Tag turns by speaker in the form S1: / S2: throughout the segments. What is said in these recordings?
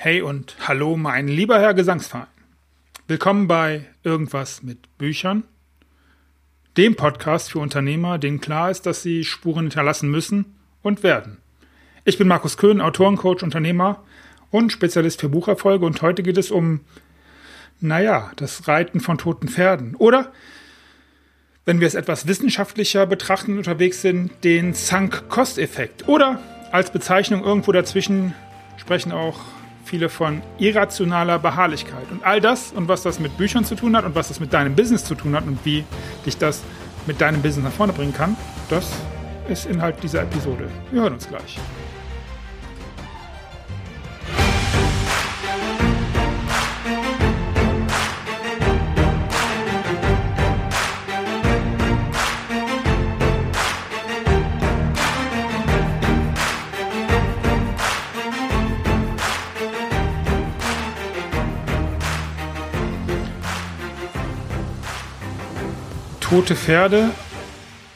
S1: Hey und hallo, mein lieber Herr Gesangsverein. Willkommen bei Irgendwas mit Büchern, dem Podcast für Unternehmer, denen klar ist, dass sie Spuren hinterlassen müssen und werden. Ich bin Markus Köhn, Autorencoach, Unternehmer und Spezialist für Bucherfolge und heute geht es um, naja, das Reiten von toten Pferden. Oder, wenn wir es etwas wissenschaftlicher betrachten unterwegs sind, den Sunk-Cost-Effekt. Oder als Bezeichnung irgendwo dazwischen sprechen auch viele von irrationaler Beharrlichkeit. Und all das und was das mit Büchern zu tun hat und was das mit deinem Business zu tun hat und wie dich das mit deinem Business nach vorne bringen kann, das ist Inhalt dieser Episode. Wir hören uns gleich. Tote Pferde,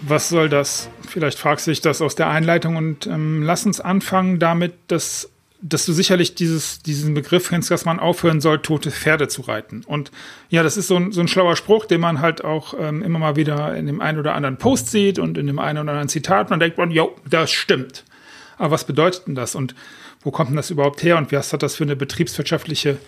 S1: was soll das? Vielleicht fragst du dich das aus der Einleitung und ähm, lass uns anfangen damit, dass, dass du sicherlich dieses, diesen Begriff kennst, dass man aufhören soll, tote Pferde zu reiten. Und ja, das ist so ein, so ein schlauer Spruch, den man halt auch ähm, immer mal wieder in dem einen oder anderen Post sieht und in dem einen oder anderen Zitat. Man denkt, jo, das stimmt. Aber was bedeutet denn das und wo kommt denn das überhaupt her und was hat das für eine betriebswirtschaftliche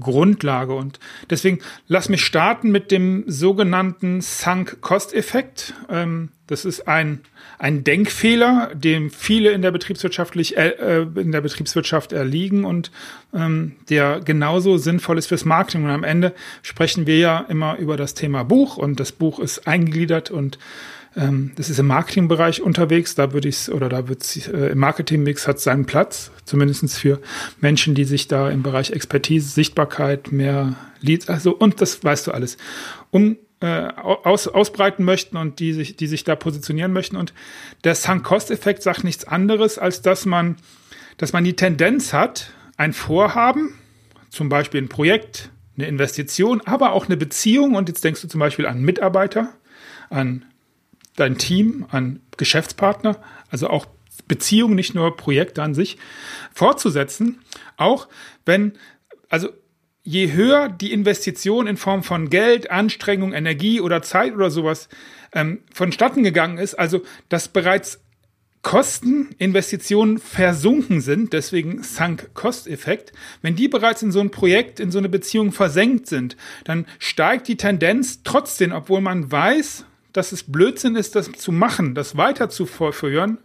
S1: Grundlage. Und deswegen lass mich starten mit dem sogenannten Sunk-Cost-Effekt. Ähm, das ist ein, ein Denkfehler, dem viele in der, betriebswirtschaftlich, äh, in der Betriebswirtschaft erliegen und ähm, der genauso sinnvoll ist fürs Marketing. Und am Ende sprechen wir ja immer über das Thema Buch und das Buch ist eingegliedert und ähm, das ist im Marketingbereich unterwegs, da würde ich oder da wird äh, im Marketingmix hat seinen Platz, zumindest für Menschen, die sich da im Bereich Expertise, Sichtbarkeit, mehr Leads, also und das weißt du alles, um äh, aus, ausbreiten möchten und die sich, die sich da positionieren möchten. Und der Sunk-Cost-Effekt sagt nichts anderes, als dass man, dass man die Tendenz hat, ein Vorhaben, zum Beispiel ein Projekt, eine Investition, aber auch eine Beziehung. Und jetzt denkst du zum Beispiel an Mitarbeiter, an dein Team, an Geschäftspartner, also auch Beziehungen, nicht nur Projekte an sich, fortzusetzen, auch wenn, also je höher die Investition in Form von Geld, Anstrengung, Energie oder Zeit oder sowas ähm, vonstatten gegangen ist, also dass bereits Kosten, Investitionen versunken sind, deswegen Sunk-Cost-Effekt, wenn die bereits in so ein Projekt, in so eine Beziehung versenkt sind, dann steigt die Tendenz trotzdem, obwohl man weiß, dass es Blödsinn ist, das zu machen, das weiter zu verfolgen.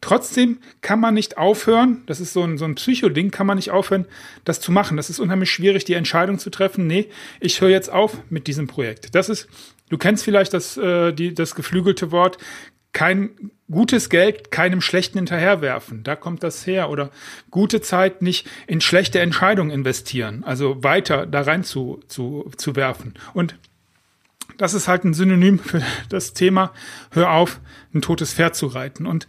S1: Trotzdem kann man nicht aufhören, das ist so ein, so ein Psychoding, kann man nicht aufhören, das zu machen. Das ist unheimlich schwierig, die Entscheidung zu treffen, nee, ich höre jetzt auf mit diesem Projekt. Das ist, du kennst vielleicht das, äh, die, das geflügelte Wort, kein gutes Geld keinem schlechten hinterherwerfen. Da kommt das her. Oder gute Zeit nicht in schlechte Entscheidungen investieren. Also weiter da rein zu, zu, zu werfen. Und das ist halt ein Synonym für das Thema, hör auf, ein totes Pferd zu reiten. Und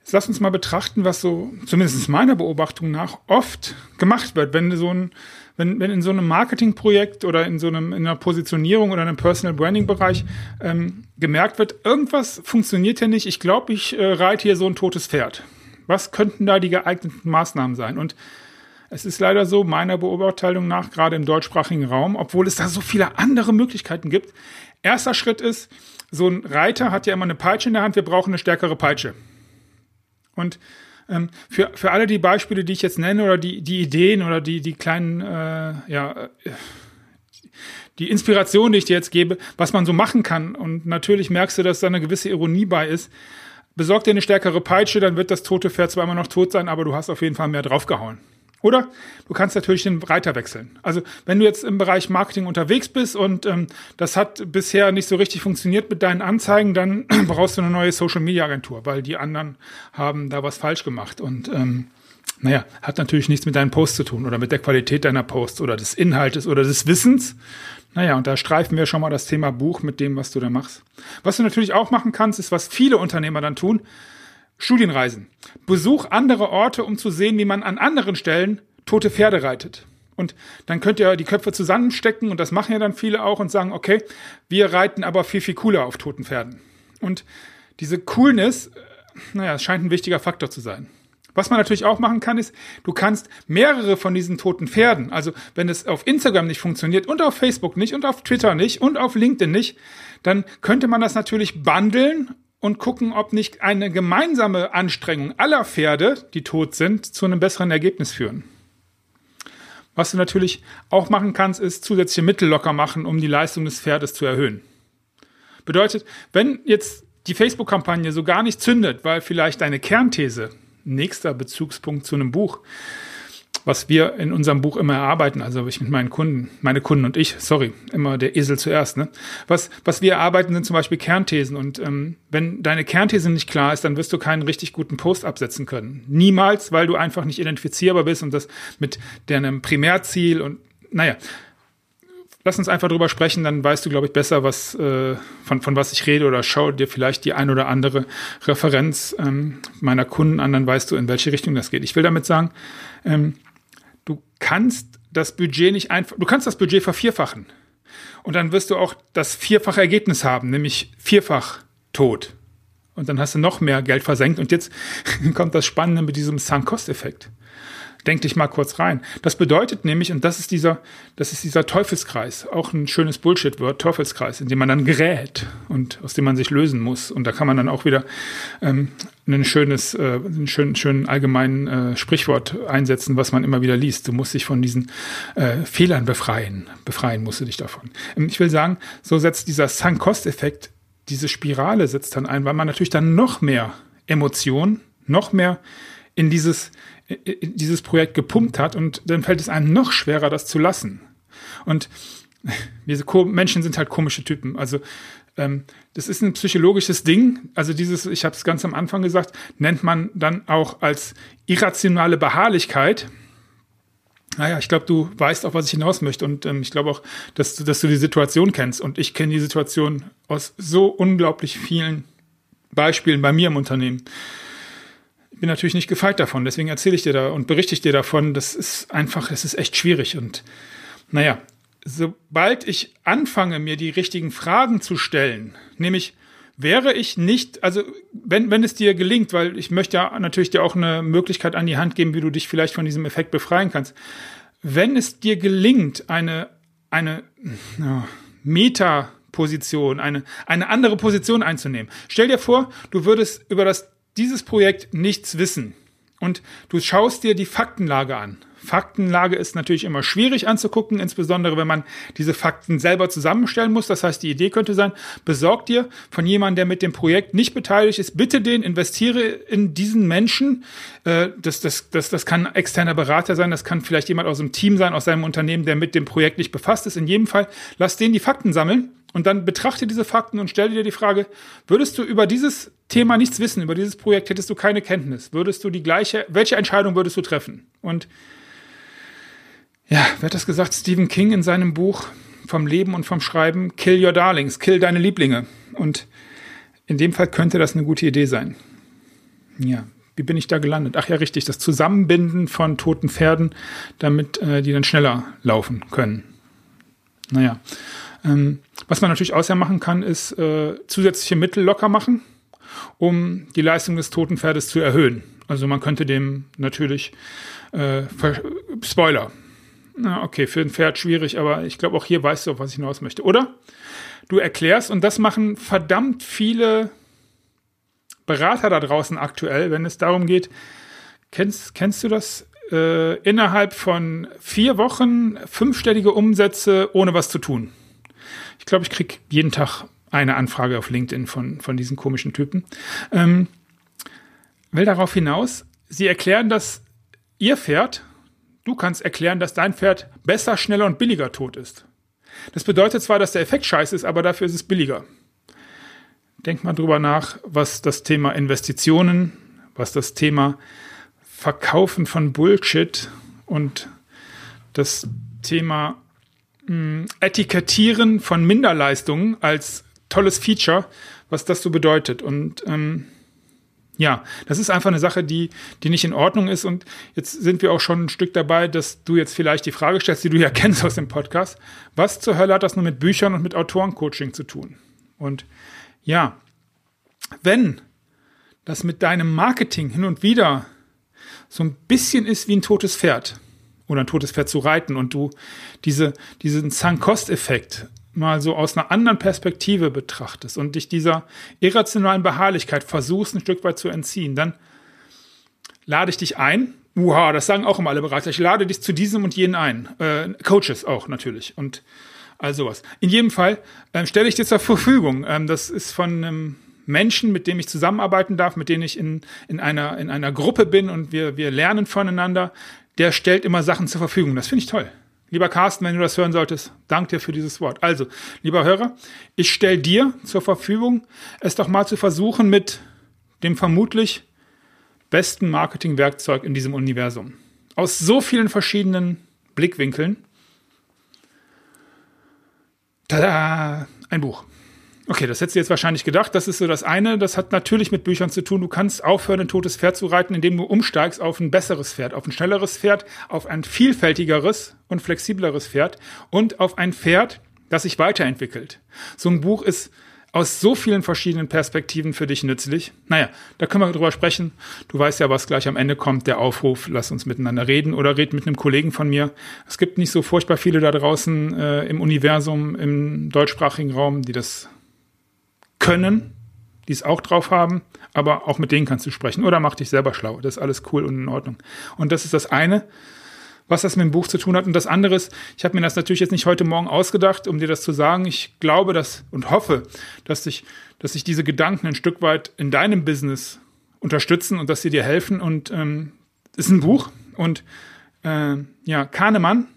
S1: jetzt lass uns mal betrachten, was so, zumindest meiner Beobachtung nach, oft gemacht wird, wenn so ein, wenn, wenn in so einem Marketingprojekt oder in so einem, in einer Positionierung oder einem Personal Branding Bereich ähm, gemerkt wird, irgendwas funktioniert ja nicht, ich glaube, ich äh, reite hier so ein totes Pferd. Was könnten da die geeigneten Maßnahmen sein? Und es ist leider so, meiner Beobachtung nach, gerade im deutschsprachigen Raum, obwohl es da so viele andere Möglichkeiten gibt. Erster Schritt ist, so ein Reiter hat ja immer eine Peitsche in der Hand, wir brauchen eine stärkere Peitsche. Und ähm, für, für alle die Beispiele, die ich jetzt nenne, oder die, die Ideen oder die, die kleinen, äh, ja, die Inspiration, die ich dir jetzt gebe, was man so machen kann. Und natürlich merkst du, dass da eine gewisse Ironie bei ist. Besorg dir eine stärkere Peitsche, dann wird das tote Pferd zwar immer noch tot sein, aber du hast auf jeden Fall mehr draufgehauen. Oder du kannst natürlich den Reiter wechseln. Also wenn du jetzt im Bereich Marketing unterwegs bist und ähm, das hat bisher nicht so richtig funktioniert mit deinen Anzeigen, dann brauchst du eine neue Social-Media-Agentur, weil die anderen haben da was falsch gemacht. Und ähm, naja, hat natürlich nichts mit deinen Posts zu tun oder mit der Qualität deiner Posts oder des Inhaltes oder des Wissens. Naja, und da streifen wir schon mal das Thema Buch mit dem, was du da machst. Was du natürlich auch machen kannst, ist, was viele Unternehmer dann tun, Studienreisen. Besuch andere Orte, um zu sehen, wie man an anderen Stellen tote Pferde reitet. Und dann könnt ihr die Köpfe zusammenstecken und das machen ja dann viele auch und sagen, okay, wir reiten aber viel, viel cooler auf toten Pferden. Und diese Coolness, äh, naja, es scheint ein wichtiger Faktor zu sein. Was man natürlich auch machen kann, ist, du kannst mehrere von diesen toten Pferden, also wenn es auf Instagram nicht funktioniert und auf Facebook nicht und auf Twitter nicht und auf LinkedIn nicht, dann könnte man das natürlich bundeln und gucken, ob nicht eine gemeinsame Anstrengung aller Pferde, die tot sind, zu einem besseren Ergebnis führen. Was du natürlich auch machen kannst, ist zusätzliche Mittel locker machen, um die Leistung des Pferdes zu erhöhen. Bedeutet, wenn jetzt die Facebook-Kampagne so gar nicht zündet, weil vielleicht deine Kernthese, nächster Bezugspunkt zu einem Buch, was wir in unserem Buch immer erarbeiten, also ich mit meinen Kunden, meine Kunden und ich, sorry, immer der Esel zuerst, ne? Was, was wir erarbeiten, sind zum Beispiel Kernthesen. Und ähm, wenn deine Kernthese nicht klar ist, dann wirst du keinen richtig guten Post absetzen können. Niemals, weil du einfach nicht identifizierbar bist und das mit deinem Primärziel und naja, lass uns einfach drüber sprechen, dann weißt du, glaube ich, besser, was äh, von, von was ich rede oder schau dir vielleicht die ein oder andere Referenz ähm, meiner Kunden an, dann weißt du, in welche Richtung das geht. Ich will damit sagen, ähm, kannst das Budget nicht einfach, du kannst das Budget vervierfachen. Und dann wirst du auch das vierfache Ergebnis haben, nämlich vierfach tot. Und dann hast du noch mehr Geld versenkt. Und jetzt kommt das Spannende mit diesem Sunk-Cost-Effekt. Denk dich mal kurz rein. Das bedeutet nämlich, und das ist dieser, das ist dieser Teufelskreis, auch ein schönes Bullshit-Wort, Teufelskreis, in dem man dann gerät und aus dem man sich lösen muss. Und da kann man dann auch wieder ähm, ein schönes, äh, einen schönen, schönen allgemeinen äh, Sprichwort einsetzen, was man immer wieder liest. Du musst dich von diesen äh, Fehlern befreien. Befreien musst du dich davon. Ähm, ich will sagen, so setzt dieser Sunk-Cost-Effekt, diese Spirale setzt dann ein, weil man natürlich dann noch mehr Emotionen, noch mehr in dieses, in dieses Projekt gepumpt hat und dann fällt es einem noch schwerer, das zu lassen. Und diese Menschen sind halt komische Typen. Also ähm, das ist ein psychologisches Ding. Also dieses, ich habe es ganz am Anfang gesagt, nennt man dann auch als irrationale Beharrlichkeit. Naja, ich glaube, du weißt auch, was ich hinaus möchte. Und ähm, ich glaube auch, dass du, dass du die Situation kennst. Und ich kenne die Situation aus so unglaublich vielen Beispielen bei mir im Unternehmen bin natürlich nicht gefeit davon, deswegen erzähle ich dir da und berichte ich dir davon. Das ist einfach, es ist echt schwierig. Und naja, sobald ich anfange, mir die richtigen Fragen zu stellen, nämlich wäre ich nicht, also wenn, wenn es dir gelingt, weil ich möchte ja natürlich dir auch eine Möglichkeit an die Hand geben, wie du dich vielleicht von diesem Effekt befreien kannst. Wenn es dir gelingt, eine, eine ja, Meta-Position, eine, eine andere Position einzunehmen. Stell dir vor, du würdest über das dieses Projekt nichts wissen und du schaust dir die Faktenlage an. Faktenlage ist natürlich immer schwierig anzugucken, insbesondere wenn man diese Fakten selber zusammenstellen muss. Das heißt, die Idee könnte sein, besorg dir von jemandem, der mit dem Projekt nicht beteiligt ist, bitte den, investiere in diesen Menschen. Äh, das, das, das, das kann externer Berater sein, das kann vielleicht jemand aus dem Team sein, aus seinem Unternehmen, der mit dem Projekt nicht befasst ist. In jedem Fall, lass den die Fakten sammeln und dann betrachte diese Fakten und stelle dir die Frage, würdest du über dieses Thema nichts wissen, über dieses Projekt hättest du keine Kenntnis, würdest du die gleiche, welche Entscheidung würdest du treffen? Und ja, wer hat das gesagt? Stephen King in seinem Buch vom Leben und vom Schreiben, Kill Your Darlings, kill deine Lieblinge. Und in dem Fall könnte das eine gute Idee sein. Ja, wie bin ich da gelandet? Ach ja, richtig, das Zusammenbinden von toten Pferden, damit äh, die dann schneller laufen können. Naja, ähm, was man natürlich außer machen kann, ist äh, zusätzliche Mittel locker machen, um die Leistung des toten Pferdes zu erhöhen. Also man könnte dem natürlich äh, Spoiler. Na, okay, für ein Pferd schwierig, aber ich glaube auch hier weißt du, auf was ich hinaus möchte, oder? Du erklärst, und das machen verdammt viele Berater da draußen aktuell, wenn es darum geht, kennst, kennst du das? Äh, innerhalb von vier Wochen fünfstellige Umsätze ohne was zu tun. Ich glaube, ich kriege jeden Tag eine Anfrage auf LinkedIn von, von diesen komischen Typen. Ähm, will darauf hinaus, sie erklären, dass ihr Pferd, du kannst erklären, dass dein Pferd besser, schneller und billiger tot ist. Das bedeutet zwar, dass der Effekt scheiße ist, aber dafür ist es billiger. Denk mal drüber nach, was das Thema Investitionen, was das Thema Verkaufen von Bullshit und das Thema Etikettieren von Minderleistungen als tolles Feature, was das so bedeutet. Und ähm, ja, das ist einfach eine Sache, die, die nicht in Ordnung ist. Und jetzt sind wir auch schon ein Stück dabei, dass du jetzt vielleicht die Frage stellst, die du ja kennst aus dem Podcast. Was zur Hölle hat das nur mit Büchern und mit Autorencoaching zu tun? Und ja, wenn das mit deinem Marketing hin und wieder so ein bisschen ist wie ein totes Pferd oder ein totes Pferd zu reiten und du diese, diesen Sunk-Cost-Effekt mal so aus einer anderen Perspektive betrachtest und dich dieser irrationalen Beharrlichkeit versuchst, ein Stück weit zu entziehen, dann lade ich dich ein. Uha, das sagen auch immer alle Berater. Ich lade dich zu diesem und jenen ein. Äh, Coaches auch natürlich und all sowas. In jedem Fall äh, stelle ich dir zur Verfügung. Ähm, das ist von einem Menschen, mit dem ich zusammenarbeiten darf, mit denen ich in, in, einer, in einer Gruppe bin und wir, wir lernen voneinander. Der stellt immer Sachen zur Verfügung. Das finde ich toll. Lieber Carsten, wenn du das hören solltest, danke dir für dieses Wort. Also, lieber Hörer, ich stelle dir zur Verfügung, es doch mal zu versuchen mit dem vermutlich besten Marketingwerkzeug in diesem Universum. Aus so vielen verschiedenen Blickwinkeln. Tada! Ein Buch. Okay, das hättest du jetzt wahrscheinlich gedacht. Das ist so das eine. Das hat natürlich mit Büchern zu tun. Du kannst aufhören, ein totes Pferd zu reiten, indem du umsteigst auf ein besseres Pferd, auf ein schnelleres Pferd, auf ein vielfältigeres und flexibleres Pferd und auf ein Pferd, das sich weiterentwickelt. So ein Buch ist aus so vielen verschiedenen Perspektiven für dich nützlich. Naja, da können wir drüber sprechen. Du weißt ja, was gleich am Ende kommt, der Aufruf, lass uns miteinander reden oder red mit einem Kollegen von mir. Es gibt nicht so furchtbar viele da draußen äh, im Universum, im deutschsprachigen Raum, die das können, die es auch drauf haben, aber auch mit denen kannst du sprechen oder mach dich selber schlau. Das ist alles cool und in Ordnung. Und das ist das eine, was das mit dem Buch zu tun hat. Und das andere ist, ich habe mir das natürlich jetzt nicht heute Morgen ausgedacht, um dir das zu sagen. Ich glaube dass und hoffe, dass sich, dass sich diese Gedanken ein Stück weit in deinem Business unterstützen und dass sie dir helfen. Und ähm, ist ein Buch und äh, ja, Kahnemann,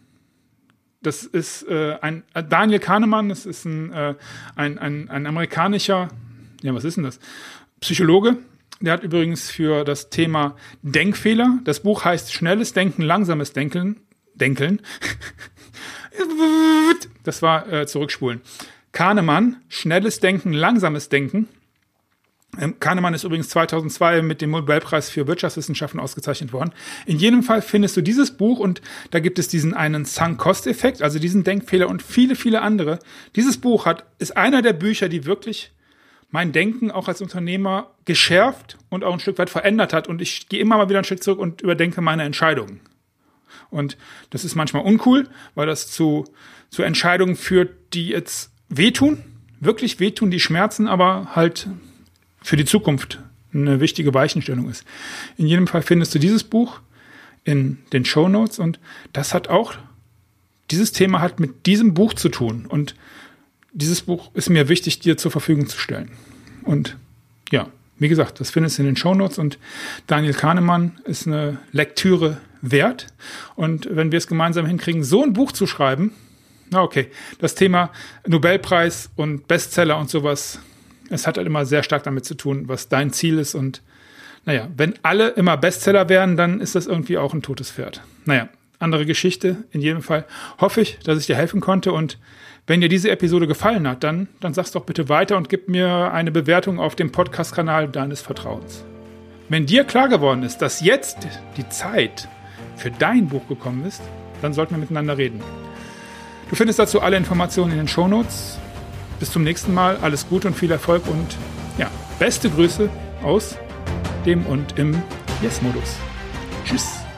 S1: das ist äh, ein äh, Daniel Kahnemann, das ist ein, äh, ein, ein, ein amerikanischer, ja, was ist denn das? Psychologe. Der hat übrigens für das Thema Denkfehler, das Buch heißt Schnelles Denken, langsames Denken, Denkeln. Das war äh, zurückspulen. Kahnemann, schnelles Denken, langsames Denken. Ähm, Kahnemann ist übrigens 2002 mit dem Nobelpreis für Wirtschaftswissenschaften ausgezeichnet worden. In jedem Fall findest du dieses Buch und da gibt es diesen einen Sunk-Cost-Effekt, also diesen Denkfehler und viele, viele andere. Dieses Buch hat, ist einer der Bücher, die wirklich mein Denken auch als Unternehmer geschärft und auch ein Stück weit verändert hat. Und ich gehe immer mal wieder ein Stück zurück und überdenke meine Entscheidungen. Und das ist manchmal uncool, weil das zu, zu Entscheidungen führt, die jetzt wehtun, wirklich wehtun, die schmerzen, aber halt für die Zukunft eine wichtige Weichenstellung ist. In jedem Fall findest du dieses Buch in den Show Notes und das hat auch, dieses Thema hat mit diesem Buch zu tun und dieses Buch ist mir wichtig, dir zur Verfügung zu stellen. Und ja, wie gesagt, das findest du in den Show Notes und Daniel Kahnemann ist eine Lektüre wert. Und wenn wir es gemeinsam hinkriegen, so ein Buch zu schreiben, na okay, das Thema Nobelpreis und Bestseller und sowas, es hat halt immer sehr stark damit zu tun, was dein Ziel ist. Und naja, wenn alle immer Bestseller wären, dann ist das irgendwie auch ein totes Pferd. Naja, andere Geschichte. In jedem Fall hoffe ich, dass ich dir helfen konnte. Und wenn dir diese Episode gefallen hat, dann, dann sag's doch bitte weiter und gib mir eine Bewertung auf dem Podcast-Kanal deines Vertrauens. Wenn dir klar geworden ist, dass jetzt die Zeit für dein Buch gekommen ist, dann sollten wir miteinander reden. Du findest dazu alle Informationen in den Shownotes. Bis zum nächsten Mal. Alles Gute und viel Erfolg und ja, beste Grüße aus dem und im Yes-Modus. Tschüss.